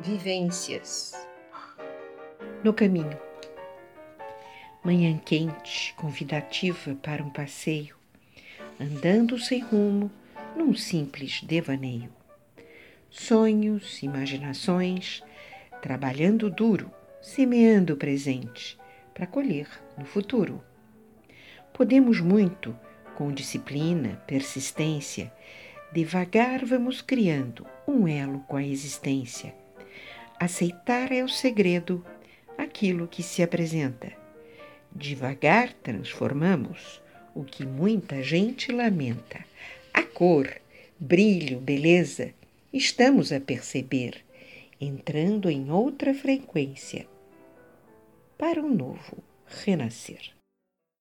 Vivências no caminho. Manhã quente, convidativa para um passeio, andando sem rumo num simples devaneio. Sonhos, imaginações, trabalhando duro, semeando o presente para colher no futuro. Podemos muito, com disciplina, persistência, devagar vamos criando um elo com a existência Aceitar é o segredo, aquilo que se apresenta. Devagar transformamos o que muita gente lamenta. A cor, brilho, beleza, estamos a perceber, entrando em outra frequência para um novo renascer.